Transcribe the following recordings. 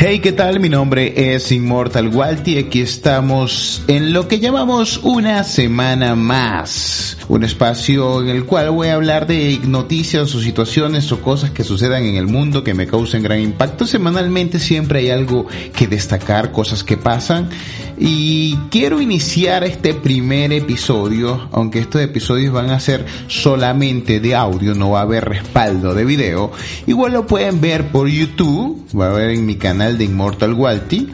Hey, ¿qué tal? Mi nombre es Immortal Walti y aquí estamos en lo que llamamos una semana más. Un espacio en el cual voy a hablar de noticias o situaciones o cosas que sucedan en el mundo que me causen gran impacto. Semanalmente siempre hay algo que destacar, cosas que pasan. Y quiero iniciar este primer episodio, aunque estos episodios van a ser solamente de audio, no va a haber respaldo de video. Igual lo pueden ver por YouTube, va a ver en mi canal de Immortal Walti.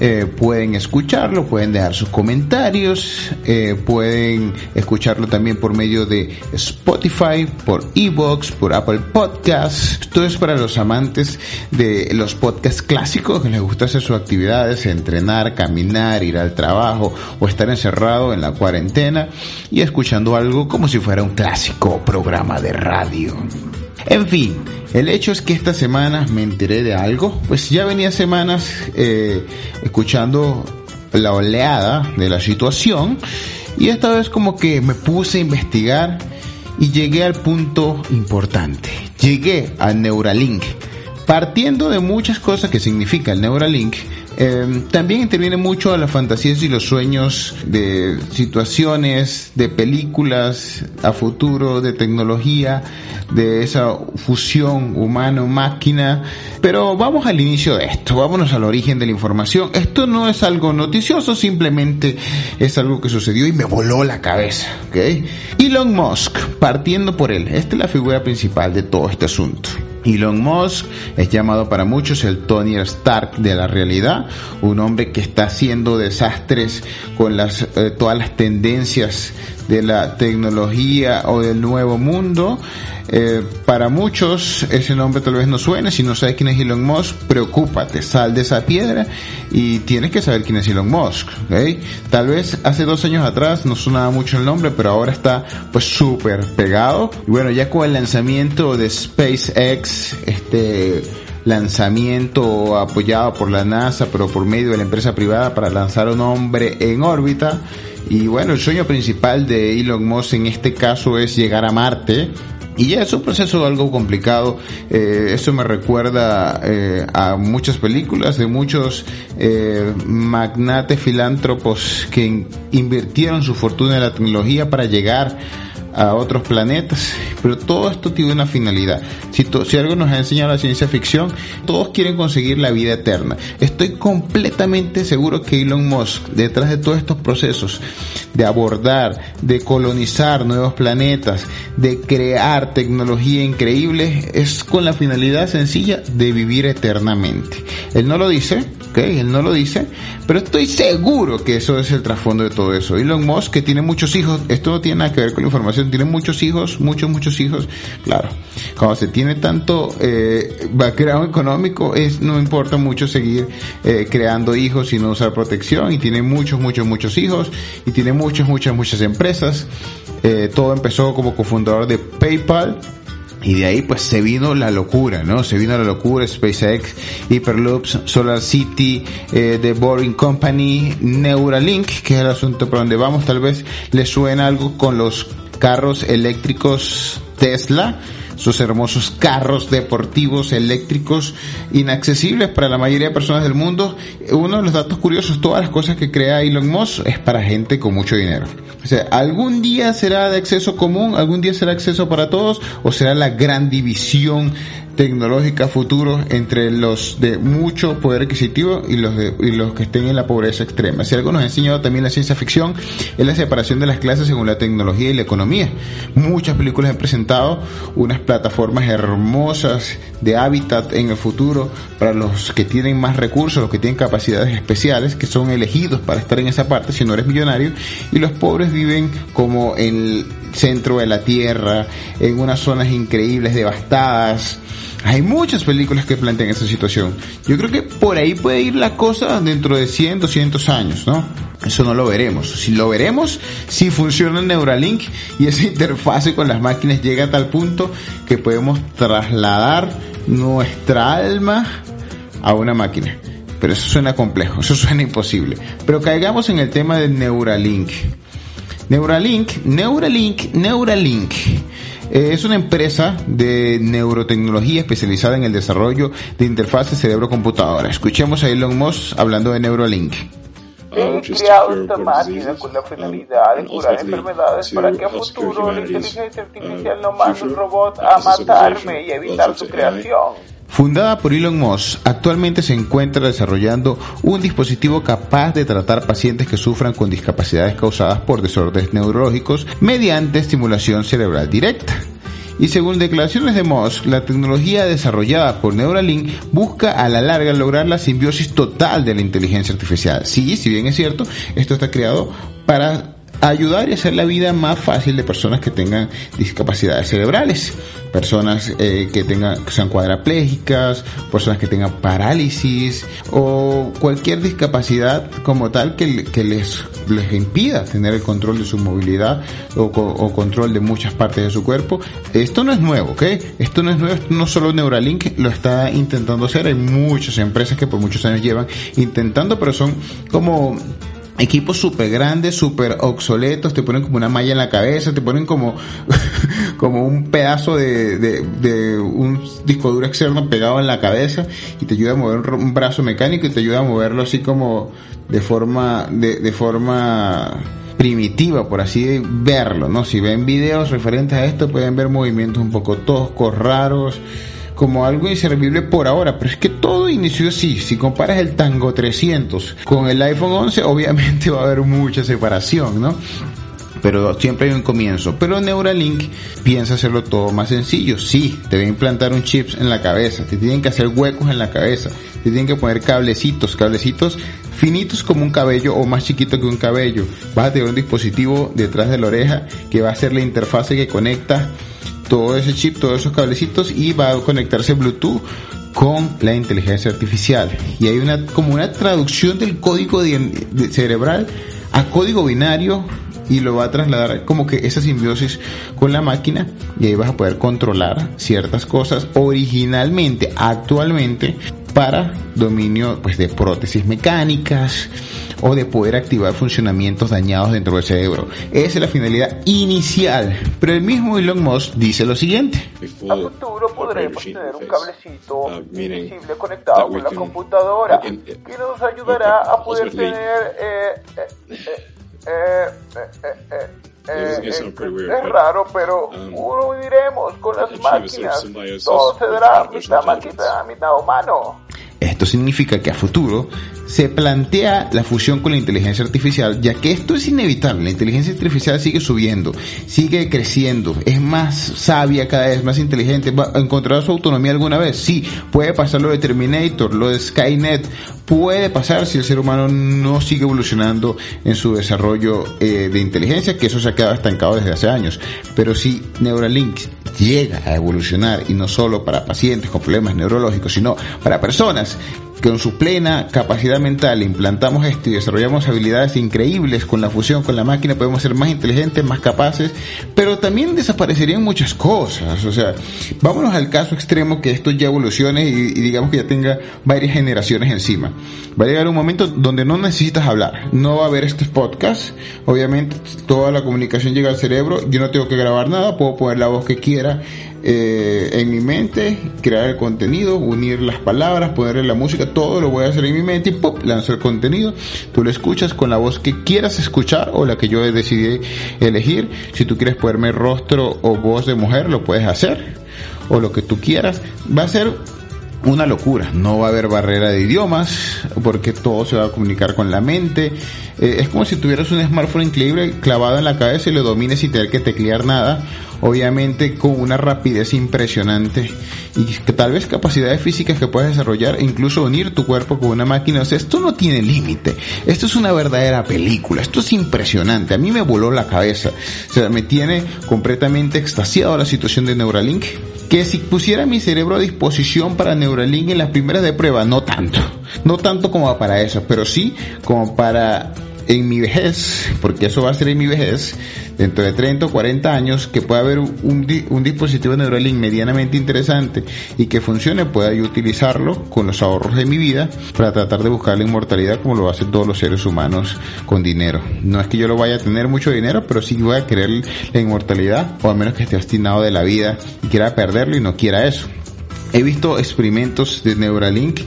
Eh, pueden escucharlo, pueden dejar sus comentarios, eh, pueden escucharlo también por medio de Spotify, por Evox, por Apple Podcasts. Esto es para los amantes de los podcasts clásicos que les gusta hacer sus actividades, entrenar, caminar, ir al trabajo o estar encerrado en la cuarentena y escuchando algo como si fuera un clásico programa de radio. En fin, el hecho es que esta semana me enteré de algo, pues ya venía semanas eh, escuchando la oleada de la situación y esta vez como que me puse a investigar y llegué al punto importante. Llegué al Neuralink. Partiendo de muchas cosas que significa el Neuralink, eh, también interviene mucho a las fantasías y los sueños de situaciones, de películas a futuro, de tecnología, de esa fusión humano-máquina. Pero vamos al inicio de esto, vámonos al origen de la información. Esto no es algo noticioso, simplemente es algo que sucedió y me voló la cabeza. ¿okay? Elon Musk, partiendo por él, esta es la figura principal de todo este asunto. Elon Musk es llamado para muchos el Tony Stark de la realidad, un hombre que está haciendo desastres con las, eh, todas las tendencias de la tecnología o del nuevo mundo. Eh, para muchos ese nombre tal vez no suene, si no sabes quién es Elon Musk, preocúpate, sal de esa piedra y tienes que saber quién es Elon Musk. ¿okay? Tal vez hace dos años atrás no sonaba mucho el nombre, pero ahora está pues súper pegado. Y bueno, ya con el lanzamiento de SpaceX, este lanzamiento apoyado por la NASA, pero por medio de la empresa privada para lanzar un hombre en órbita. Y bueno, el sueño principal de Elon Musk en este caso es llegar a Marte. Y es un proceso algo complicado. Eh, eso me recuerda eh, a muchas películas de muchos eh, magnates filántropos que in invirtieron su fortuna en la tecnología para llegar a otros planetas, pero todo esto tiene una finalidad. Si, si, algo nos ha enseñado la ciencia ficción, todos quieren conseguir la vida eterna. Estoy completamente seguro que Elon Musk, detrás de todos estos procesos de abordar, de colonizar nuevos planetas, de crear tecnología increíble, es con la finalidad sencilla de vivir eternamente. Él no lo dice, ¿ok? Él no lo dice, pero estoy seguro que eso es el trasfondo de todo eso. Elon Musk, que tiene muchos hijos, esto no tiene nada que ver con la información, tiene muchos hijos, muchos, muchos hijos, claro. Cuando se tiene tanto eh, background económico, es, no importa mucho seguir eh, creando hijos y no usar protección, y tiene muchos, muchos, muchos hijos, y tiene muchas, muchas, muchas empresas. Eh, todo empezó como cofundador de PayPal, y de ahí pues se vino la locura, ¿no? Se vino la locura, SpaceX, Hyperloops, Solar City, eh, The Boring Company, Neuralink, que es el asunto por donde vamos, tal vez les suena algo con los carros eléctricos Tesla, sus hermosos carros deportivos eléctricos inaccesibles para la mayoría de personas del mundo. Uno de los datos curiosos, todas las cosas que crea Elon Musk es para gente con mucho dinero. O sea, algún día será de acceso común, algún día será acceso para todos o será la gran división tecnológica futuro entre los de mucho poder adquisitivo y los de y los que estén en la pobreza extrema. Si algo nos ha enseñado también la ciencia ficción es la separación de las clases según la tecnología y la economía. Muchas películas han presentado unas plataformas hermosas de hábitat en el futuro para los que tienen más recursos, los que tienen capacidades especiales, que son elegidos para estar en esa parte si no eres millonario, y los pobres viven como en centro de la Tierra, en unas zonas increíbles, devastadas. Hay muchas películas que plantean esa situación. Yo creo que por ahí puede ir la cosa dentro de 100, 200 años, ¿no? Eso no lo veremos. Si lo veremos, si funciona Neuralink y esa interfase con las máquinas llega a tal punto que podemos trasladar nuestra alma a una máquina. Pero eso suena complejo, eso suena imposible. Pero caigamos en el tema del Neuralink. Neuralink, Neuralink, Neuralink. Eh, es una empresa de neurotecnología especializada en el desarrollo de interfaces cerebro-computadora. Escuchemos a Elon Musk hablando de Neuralink. He creado esta máquina con la finalidad de curar enfermedades para que a futuro la inteligencia artificial no mande un robot a matarme y evitar su creación. Fundada por Elon Musk, actualmente se encuentra desarrollando un dispositivo capaz de tratar pacientes que sufran con discapacidades causadas por desórdenes neurológicos mediante estimulación cerebral directa. Y según declaraciones de Musk, la tecnología desarrollada por Neuralink busca a la larga lograr la simbiosis total de la inteligencia artificial. Sí, si bien es cierto, esto está creado para ayudar y hacer la vida más fácil de personas que tengan discapacidades cerebrales, personas eh, que tengan que sean cuadraplégicas, personas que tengan parálisis o cualquier discapacidad como tal que, que les les impida tener el control de su movilidad o, o, control de muchas partes de su cuerpo. Esto no es nuevo, ¿ok? Esto no es nuevo, no solo Neuralink lo está intentando hacer, hay muchas empresas que por muchos años llevan intentando, pero son como equipos súper grandes, súper obsoletos, te ponen como una malla en la cabeza, te ponen como, como un pedazo de, de, de, un disco duro externo pegado en la cabeza y te ayuda a mover un brazo mecánico y te ayuda a moverlo así como de forma, de, de forma primitiva, por así verlo, ¿no? Si ven videos referentes a esto pueden ver movimientos un poco toscos, raros, como algo inservible por ahora, pero es que todo inició así. Si comparas el Tango 300 con el iPhone 11, obviamente va a haber mucha separación, ¿no? pero siempre hay un comienzo. Pero Neuralink piensa hacerlo todo más sencillo. Sí, te a implantar un chip en la cabeza, te tienen que hacer huecos en la cabeza, te tienen que poner cablecitos, cablecitos finitos como un cabello o más chiquito que un cabello. Vas a tener un dispositivo detrás de la oreja que va a ser la interfase que conecta todo ese chip, todos esos cablecitos y va a conectarse Bluetooth con la inteligencia artificial. Y hay una como una traducción del código cerebral a código binario y lo va a trasladar como que esa simbiosis con la máquina y ahí vas a poder controlar ciertas cosas originalmente, actualmente para dominio pues de prótesis mecánicas o de poder activar funcionamientos dañados dentro del cerebro. Esa es la finalidad inicial, pero el mismo Elon Musk dice lo siguiente. A futuro podremos tener un cablecito invisible conectado con la computadora que nos ayudará a poder tener eh, eh, eh, es, raro, pero uno diremos con las máquinas. Todo se dará mitad máquina, mitad humano. Esto significa que a futuro se plantea la fusión con la inteligencia artificial, ya que esto es inevitable. La inteligencia artificial sigue subiendo, sigue creciendo, es más sabia cada vez, más inteligente. ¿Va a encontrar su autonomía alguna vez? Sí, puede pasar lo de Terminator, lo de Skynet, puede pasar si el ser humano no sigue evolucionando en su desarrollo eh, de inteligencia, que eso se ha quedado estancado desde hace años. Pero si Neuralink llega a evolucionar y no solo para pacientes con problemas neurológicos, sino para personas con su plena capacidad mental implantamos esto y desarrollamos habilidades increíbles con la fusión con la máquina, podemos ser más inteligentes, más capaces, pero también desaparecerían muchas cosas. O sea, vámonos al caso extremo que esto ya evolucione y, y digamos que ya tenga varias generaciones encima. Va a llegar un momento donde no necesitas hablar, no va a haber estos podcasts, obviamente toda la comunicación llega al cerebro, yo no tengo que grabar nada, puedo poner la voz que quiera eh, en mi mente, crear el contenido, unir las palabras, ponerle la música, todo lo voy a hacer en mi mente y ¡pum! lanzo el contenido. Tú lo escuchas con la voz que quieras escuchar o la que yo decidí elegir. Si tú quieres ponerme rostro o voz de mujer, lo puedes hacer o lo que tú quieras. Va a ser una locura. No va a haber barrera de idiomas porque todo se va a comunicar con la mente. Eh, es como si tuvieras un smartphone increíble clavado en la cabeza y lo domines sin tener que teclear nada. Obviamente con una rapidez impresionante y que tal vez capacidades físicas que puedes desarrollar e incluso unir tu cuerpo con una máquina. O sea, esto no tiene límite. Esto es una verdadera película. Esto es impresionante. A mí me voló la cabeza. O sea, me tiene completamente extasiado la situación de Neuralink que si pusiera mi cerebro a disposición para Neuralink en las primeras de prueba, no tanto, no tanto como para eso, pero sí como para en mi vejez, porque eso va a ser en mi vejez, dentro de 30 o 40 años, que pueda haber un, un dispositivo Neuralink medianamente interesante y que funcione, pueda yo utilizarlo con los ahorros de mi vida para tratar de buscar la inmortalidad como lo hacen todos los seres humanos con dinero. No es que yo lo vaya a tener mucho dinero, pero sí voy a querer la inmortalidad, o al menos que esté obstinado de la vida y quiera perderlo y no quiera eso. He visto experimentos de Neuralink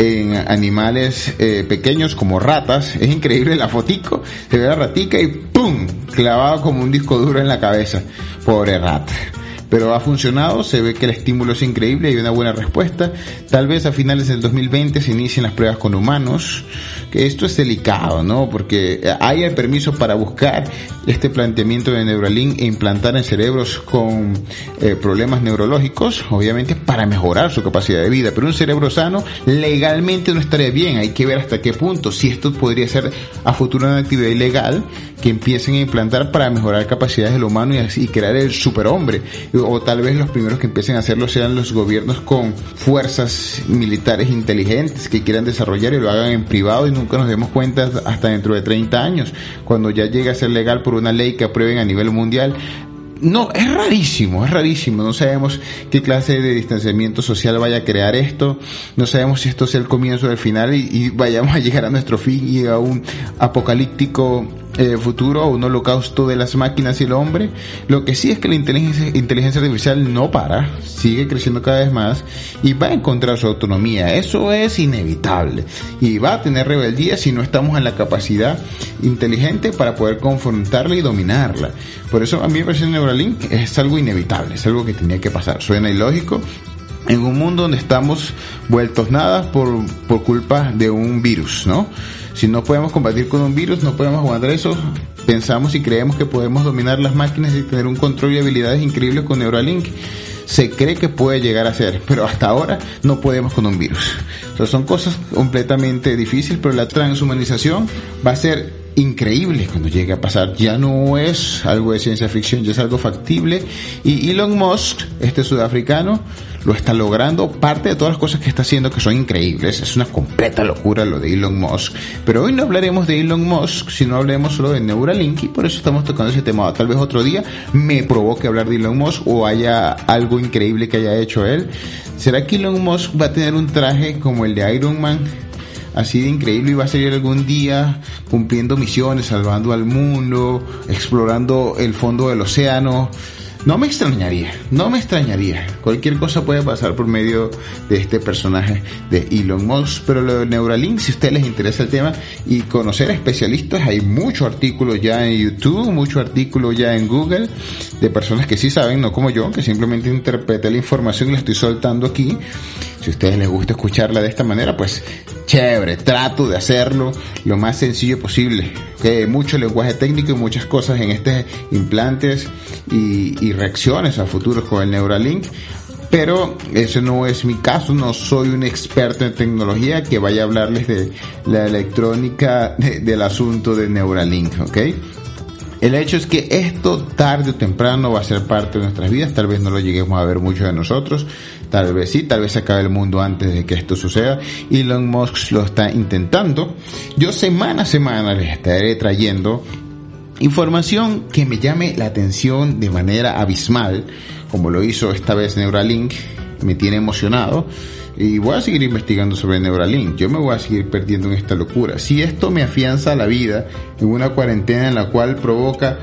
en animales eh, pequeños como ratas. Es increíble la fotico. Se ve la ratica y ¡pum! Clavado como un disco duro en la cabeza. Pobre rata pero ha funcionado, se ve que el estímulo es increíble hay una buena respuesta. Tal vez a finales del 2020 se inicien las pruebas con humanos, que esto es delicado, ¿no? Porque hay el permiso para buscar este planteamiento de Neuralink e implantar en cerebros con eh, problemas neurológicos, obviamente para mejorar su capacidad de vida, pero un cerebro sano legalmente no estaría bien, hay que ver hasta qué punto, si esto podría ser a futuro una actividad ilegal que empiecen a implantar para mejorar capacidades del humano y, crear el superhombre o tal vez los primeros que empiecen a hacerlo sean los gobiernos con fuerzas militares inteligentes que quieran desarrollar y lo hagan en privado y nunca nos demos cuenta hasta dentro de 30 años, cuando ya llegue a ser legal por una ley que aprueben a nivel mundial. No, es rarísimo, es rarísimo. No sabemos qué clase de distanciamiento social vaya a crear esto. No sabemos si esto sea el comienzo del final y vayamos a llegar a nuestro fin y a un apocalíptico eh, futuro, un holocausto de las máquinas y el hombre. Lo que sí es que la inteligencia, inteligencia artificial no para, sigue creciendo cada vez más y va a encontrar su autonomía. Eso es inevitable. Y va a tener rebeldía si no estamos en la capacidad inteligente para poder confrontarla y dominarla. Por eso a mí me parece Neuralink es algo inevitable, es algo que tenía que pasar. Suena ilógico, en un mundo donde estamos vueltos nada por, por culpa de un virus, ¿no? Si no podemos combatir con un virus, no podemos aguantar eso. Pensamos y creemos que podemos dominar las máquinas y tener un control y habilidades increíbles con Neuralink. Se cree que puede llegar a ser, pero hasta ahora no podemos con un virus. O son cosas completamente difíciles, pero la transhumanización va a ser increíble cuando llegue a pasar. Ya no es algo de ciencia ficción, ya es algo factible. Y Elon Musk, este sudafricano, lo está logrando. Parte de todas las cosas que está haciendo que son increíbles. Es una completa locura lo de Elon Musk. Pero hoy no hablaremos de Elon Musk, sino hablaremos solo de Neuralink y por eso estamos tocando ese tema. Tal vez otro día me provoque hablar de Elon Musk o haya algo increíble que haya hecho él. ¿Será que Elon Musk va a tener un traje como el de Iron Man? Así de increíble va a salir algún día cumpliendo misiones, salvando al mundo, explorando el fondo del océano. No me extrañaría, no me extrañaría. Cualquier cosa puede pasar por medio de este personaje de Elon Musk, pero lo de Neuralink, si a ustedes les interesa el tema y conocer especialistas, hay muchos artículos ya en YouTube, muchos artículos ya en Google de personas que sí saben, no como yo, que simplemente interpreté la información y la estoy soltando aquí. Si a ustedes les gusta escucharla de esta manera, pues chévere, trato de hacerlo lo más sencillo posible. Que mucho lenguaje técnico y muchas cosas en estos implantes y, reacciones a futuro con el Neuralink. Pero ese no es mi caso, no soy un experto en tecnología que vaya a hablarles de la electrónica del asunto de Neuralink, ¿ok? El hecho es que esto tarde o temprano va a ser parte de nuestras vidas, tal vez no lo lleguemos a ver muchos de nosotros, tal vez sí, tal vez se acabe el mundo antes de que esto suceda. Elon Musk lo está intentando. Yo semana a semana les estaré trayendo información que me llame la atención de manera abismal, como lo hizo esta vez Neuralink, me tiene emocionado y voy a seguir investigando sobre Neuralink. Yo me voy a seguir perdiendo en esta locura. Si esto me afianza la vida en una cuarentena en la cual provoca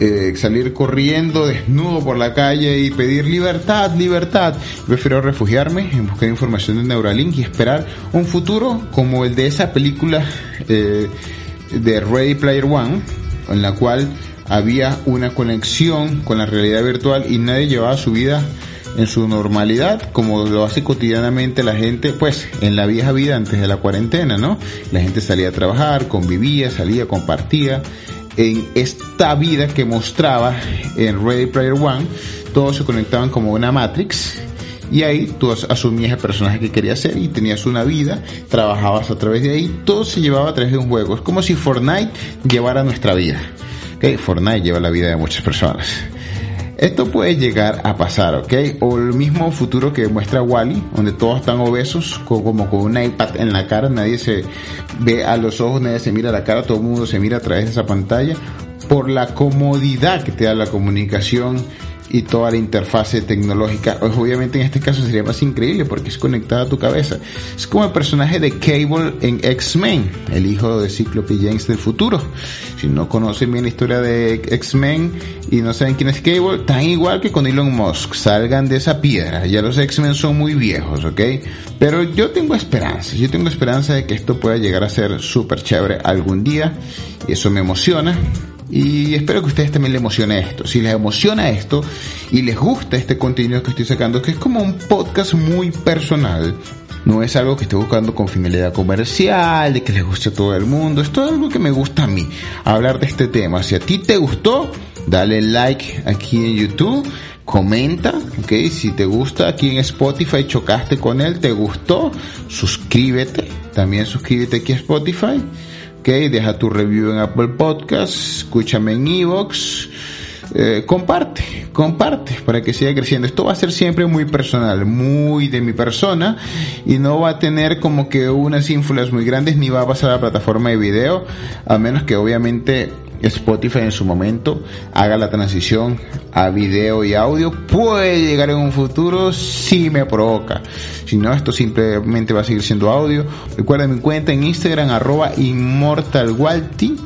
eh, salir corriendo desnudo por la calle y pedir libertad, libertad. Prefiero refugiarme en buscar información de Neuralink y esperar un futuro como el de esa película eh, de Ready Player One, en la cual había una conexión con la realidad virtual y nadie llevaba su vida en su normalidad, como lo hace cotidianamente la gente, pues en la vieja vida antes de la cuarentena, ¿no? La gente salía a trabajar, convivía, salía, compartía. En esta vida que mostraba en Ready Player One, todos se conectaban como una Matrix y ahí tú asumías el personaje que querías ser y tenías una vida, trabajabas a través de ahí, todo se llevaba a través de un juego. Es como si Fortnite llevara nuestra vida. ¿okay? Fortnite lleva la vida de muchas personas. Esto puede llegar a pasar, ¿ok? O el mismo futuro que muestra Wally, donde todos están obesos, como con un iPad en la cara, nadie se ve a los ojos, nadie se mira a la cara, todo el mundo se mira a través de esa pantalla, por la comodidad que te da la comunicación y toda la interfase tecnológica. Obviamente en este caso sería más increíble porque es conectada a tu cabeza. Es como el personaje de Cable en X-Men, el hijo de Cyclope James del futuro. Si no conocen bien la historia de X-Men y no saben quién es Cable, tan igual que con Elon Musk. Salgan de esa piedra. Ya los X-Men son muy viejos, ¿ok? Pero yo tengo esperanza. Yo tengo esperanza de que esto pueda llegar a ser súper chévere algún día. Y eso me emociona. Y espero que a ustedes también les emocione esto. Si les emociona esto y les gusta este contenido que estoy sacando, que es como un podcast muy personal, no es algo que esté buscando con finalidad comercial, de que les guste a todo el mundo. Esto es algo que me gusta a mí, hablar de este tema. Si a ti te gustó, dale like aquí en YouTube, comenta, ok. Si te gusta aquí en Spotify, chocaste con él, te gustó, suscríbete. También suscríbete aquí a Spotify. Ok, deja tu review en Apple Podcast, escúchame en Evox, eh, comparte, comparte para que siga creciendo. Esto va a ser siempre muy personal, muy de mi persona y no va a tener como que unas ínfulas muy grandes ni va a pasar a la plataforma de video, a menos que obviamente Spotify en su momento haga la transición a video y audio. Puede llegar en un futuro si me provoca. Si no, esto simplemente va a seguir siendo audio. Recuerden mi cuenta en Instagram, arroba inmortalwalti.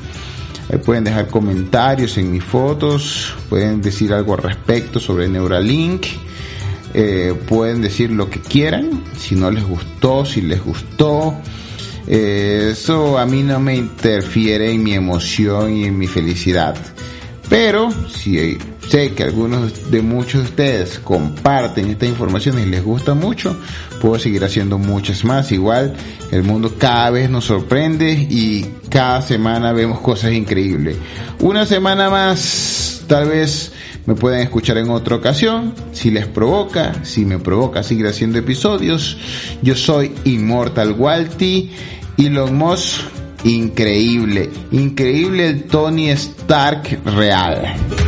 pueden dejar comentarios en mis fotos, pueden decir algo al respecto sobre Neuralink. Eh, pueden decir lo que quieran, si no les gustó, si les gustó, eso a mí no me interfiere en mi emoción y en mi felicidad. Pero si sé que algunos de muchos de ustedes comparten esta información y les gusta mucho, puedo seguir haciendo muchas más. Igual el mundo cada vez nos sorprende y cada semana vemos cosas increíbles. Una semana más, tal vez me pueden escuchar en otra ocasión, si les provoca, si me provoca seguir haciendo episodios. Yo soy Immortal Walty, Elon Musk, increíble, increíble el Tony Stark real.